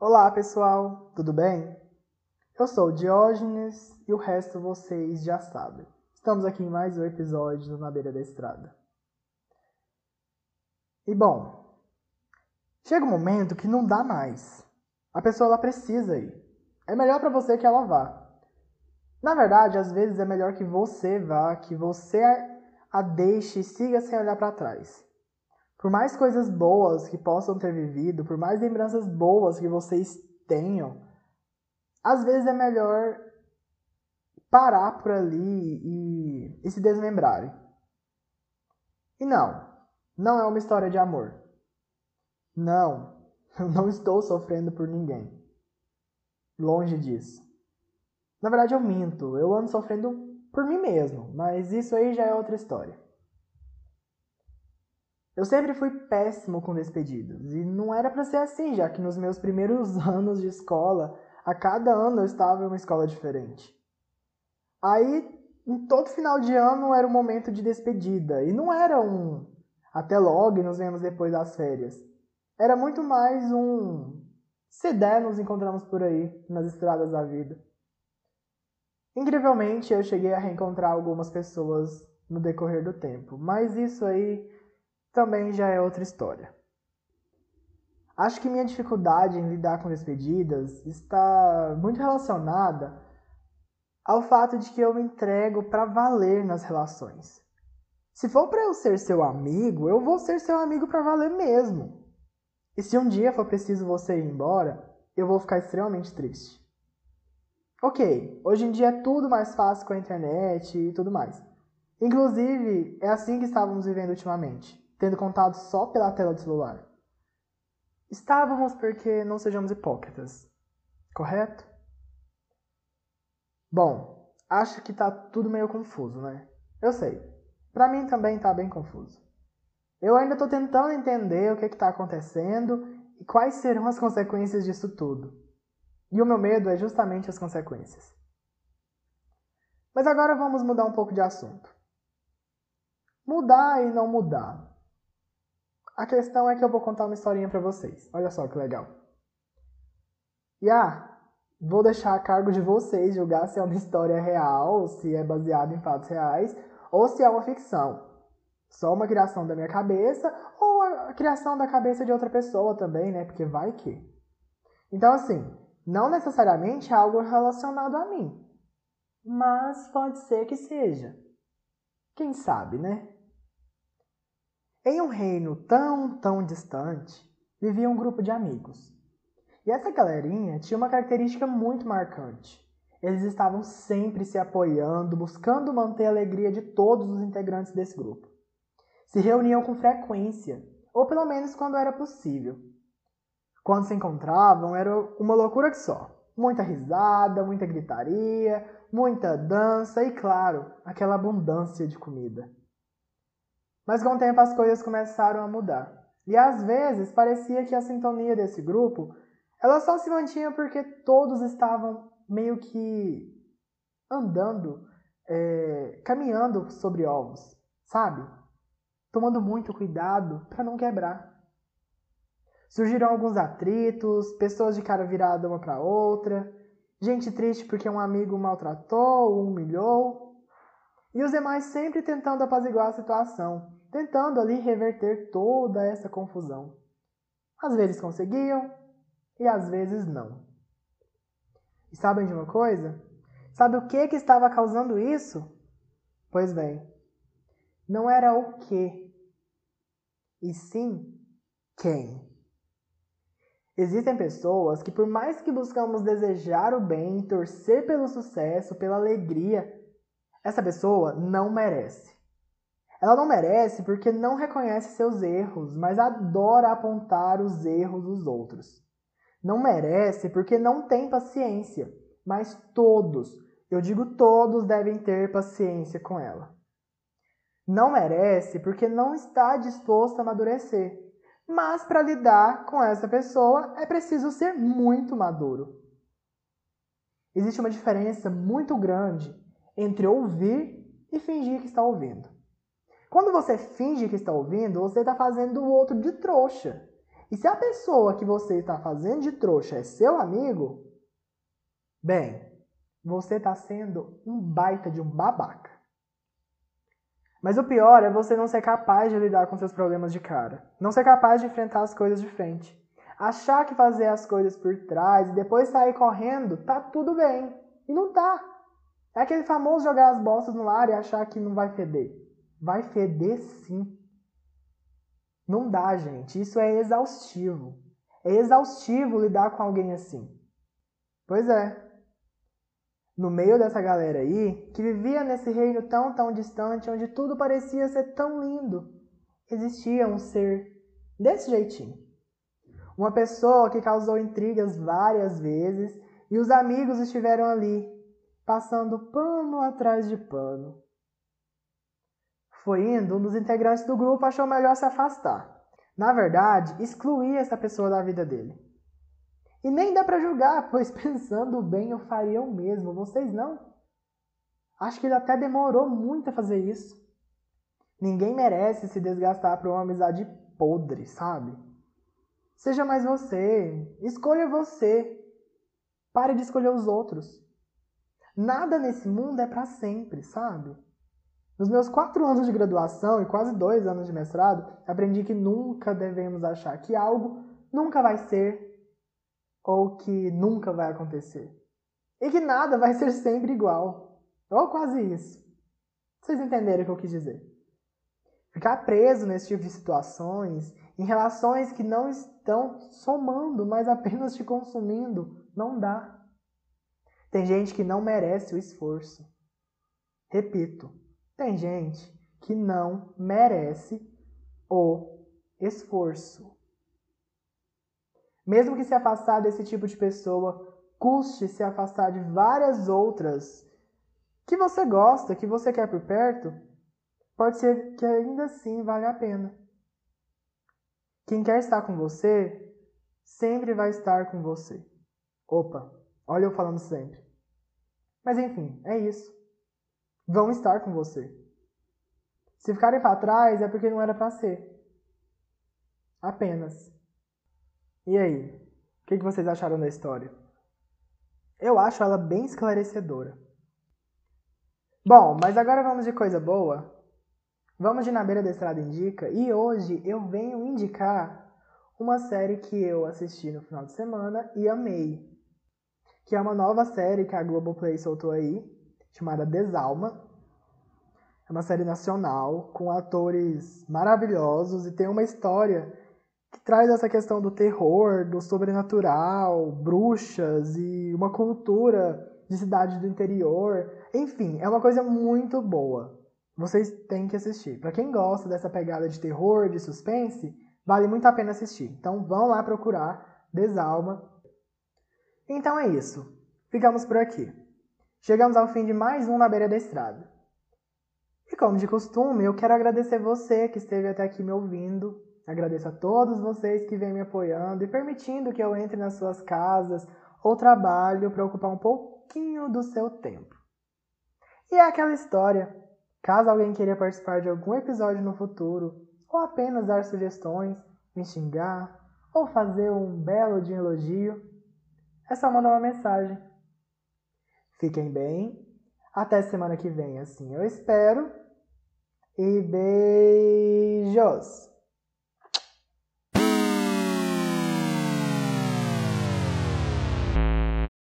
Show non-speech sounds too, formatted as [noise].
Olá pessoal, tudo bem? Eu sou Diógenes e o resto vocês já sabem. Estamos aqui em mais um episódio do Na Beira da Estrada. E bom, chega um momento que não dá mais. A pessoa ela precisa ir. É melhor para você que ela vá. Na verdade, às vezes é melhor que você vá, que você a deixe e siga sem olhar para trás. Por mais coisas boas que possam ter vivido, por mais lembranças boas que vocês tenham, às vezes é melhor parar por ali e, e se desmembrarem. E não, não é uma história de amor. Não, [laughs] eu não estou sofrendo por ninguém. Longe disso. Na verdade, eu minto. Eu ando sofrendo por mim mesmo, mas isso aí já é outra história. Eu sempre fui péssimo com despedidas, e não era para ser assim, já que nos meus primeiros [laughs] anos de escola, a cada ano eu estava em uma escola diferente. Aí, em todo final de ano era um momento de despedida, e não era um até logo e nos vemos depois das férias. Era muito mais um se der, nos encontramos por aí, nas estradas da vida. Incrivelmente, eu cheguei a reencontrar algumas pessoas no decorrer do tempo, mas isso aí também já é outra história. Acho que minha dificuldade em lidar com despedidas está muito relacionada ao fato de que eu me entrego para valer nas relações. Se for para eu ser seu amigo, eu vou ser seu amigo para valer mesmo. E se um dia for preciso você ir embora, eu vou ficar extremamente triste. Ok, hoje em dia é tudo mais fácil com a internet e tudo mais. Inclusive, é assim que estávamos vivendo ultimamente, tendo contato só pela tela do celular. Estávamos porque não sejamos hipócritas, correto? Bom, acho que tá tudo meio confuso, né? Eu sei. Para mim também tá bem confuso. Eu ainda tô tentando entender o que está acontecendo e quais serão as consequências disso tudo. E o meu medo é justamente as consequências. Mas agora vamos mudar um pouco de assunto. Mudar e não mudar. A questão é que eu vou contar uma historinha para vocês. Olha só que legal. E ah, vou deixar a cargo de vocês julgar se é uma história real, se é baseada em fatos reais, ou se é uma ficção. Só uma criação da minha cabeça, ou a criação da cabeça de outra pessoa também, né? Porque vai que. Então, assim, não necessariamente é algo relacionado a mim, mas pode ser que seja. Quem sabe, né? Em um reino tão, tão distante, vivia um grupo de amigos. E essa galerinha tinha uma característica muito marcante. Eles estavam sempre se apoiando, buscando manter a alegria de todos os integrantes desse grupo. Se reuniam com frequência, ou pelo menos quando era possível. Quando se encontravam, era uma loucura que só. Muita risada, muita gritaria, muita dança e, claro, aquela abundância de comida. Mas com o tempo as coisas começaram a mudar. E às vezes parecia que a sintonia desse grupo ela só se mantinha porque todos estavam meio que andando, é, caminhando sobre ovos, sabe? Tomando muito cuidado para não quebrar. Surgiram alguns atritos, pessoas de cara virada uma para outra, gente triste porque um amigo maltratou ou humilhou, e os demais sempre tentando apaziguar a situação, tentando ali reverter toda essa confusão. Às vezes conseguiam e às vezes não. E sabem de uma coisa? Sabe o que que estava causando isso? Pois bem, não era o que, e sim quem. Existem pessoas que, por mais que buscamos desejar o bem, torcer pelo sucesso, pela alegria, essa pessoa não merece. Ela não merece porque não reconhece seus erros, mas adora apontar os erros dos outros. Não merece porque não tem paciência, mas todos, eu digo todos, devem ter paciência com ela. Não merece porque não está disposto a amadurecer, mas para lidar com essa pessoa é preciso ser muito maduro. Existe uma diferença muito grande entre ouvir e fingir que está ouvindo. Quando você finge que está ouvindo, você está fazendo o outro de trouxa. E se a pessoa que você está fazendo de trouxa é seu amigo, bem, você está sendo um baita de um babaca. Mas o pior é você não ser capaz de lidar com seus problemas de cara. Não ser capaz de enfrentar as coisas de frente. Achar que fazer as coisas por trás e depois sair correndo, tá tudo bem. E não tá. É aquele famoso jogar as bolsas no ar e achar que não vai feder. Vai feder sim. Não dá, gente. Isso é exaustivo. É exaustivo lidar com alguém assim. Pois é no meio dessa galera aí, que vivia nesse reino tão, tão distante, onde tudo parecia ser tão lindo, existia um ser desse jeitinho. Uma pessoa que causou intrigas várias vezes e os amigos estiveram ali, passando pano atrás de pano. Foi indo, um dos integrantes do grupo achou melhor se afastar. Na verdade, excluir essa pessoa da vida dele. E nem dá para julgar, [laughs] pois pensando bem eu faria o mesmo, vocês não? Acho que ele até demorou muito a fazer isso. Ninguém merece se desgastar por uma amizade podre, sabe? Seja mais você, escolha você. Pare de escolher os outros. Nada nesse mundo é para sempre, sabe? Nos meus quatro anos de graduação e quase dois anos de mestrado, aprendi que nunca devemos achar que algo nunca vai ser ou que nunca vai acontecer. E que nada vai ser sempre igual. Ou quase isso. Vocês entenderam o que eu quis dizer? Ficar preso nesse tipo de situações, em relações que não estão somando, mas apenas te consumindo, não dá. Tem gente que não merece o esforço. Repito, tem gente que não merece o esforço. Mesmo que se afastar desse tipo de pessoa custe se afastar de várias outras que você gosta, que você quer por perto, pode ser que ainda assim vale a pena. Quem quer estar com você sempre vai estar com você. Opa, olha eu falando sempre. Mas enfim, é isso. Vão estar com você. Se ficarem para trás é porque não era para ser. Apenas. E aí? O que vocês acharam da história? Eu acho ela bem esclarecedora. Bom, mas agora vamos de coisa boa. Vamos de Na Beira da Estrada Indica e hoje eu venho indicar uma série que eu assisti no final de semana e amei. Que é uma nova série que a Globoplay soltou aí, chamada Desalma. É uma série nacional com atores maravilhosos e tem uma história que traz essa questão do terror, do sobrenatural, bruxas e uma cultura de cidade do interior. Enfim, é uma coisa muito boa. Vocês têm que assistir. Para quem gosta dessa pegada de terror, de suspense, vale muito a pena assistir. Então vão lá procurar Desalma. Então é isso. Ficamos por aqui. Chegamos ao fim de mais um Na Beira da Estrada. E como de costume, eu quero agradecer você que esteve até aqui me ouvindo, Agradeço a todos vocês que vêm me apoiando e permitindo que eu entre nas suas casas ou trabalho para ocupar um pouquinho do seu tempo. E é aquela história. Caso alguém queira participar de algum episódio no futuro, ou apenas dar sugestões, me xingar, ou fazer um belo de elogio, é só mandar uma mensagem. Fiquem bem. Até semana que vem, assim eu espero. E beijos!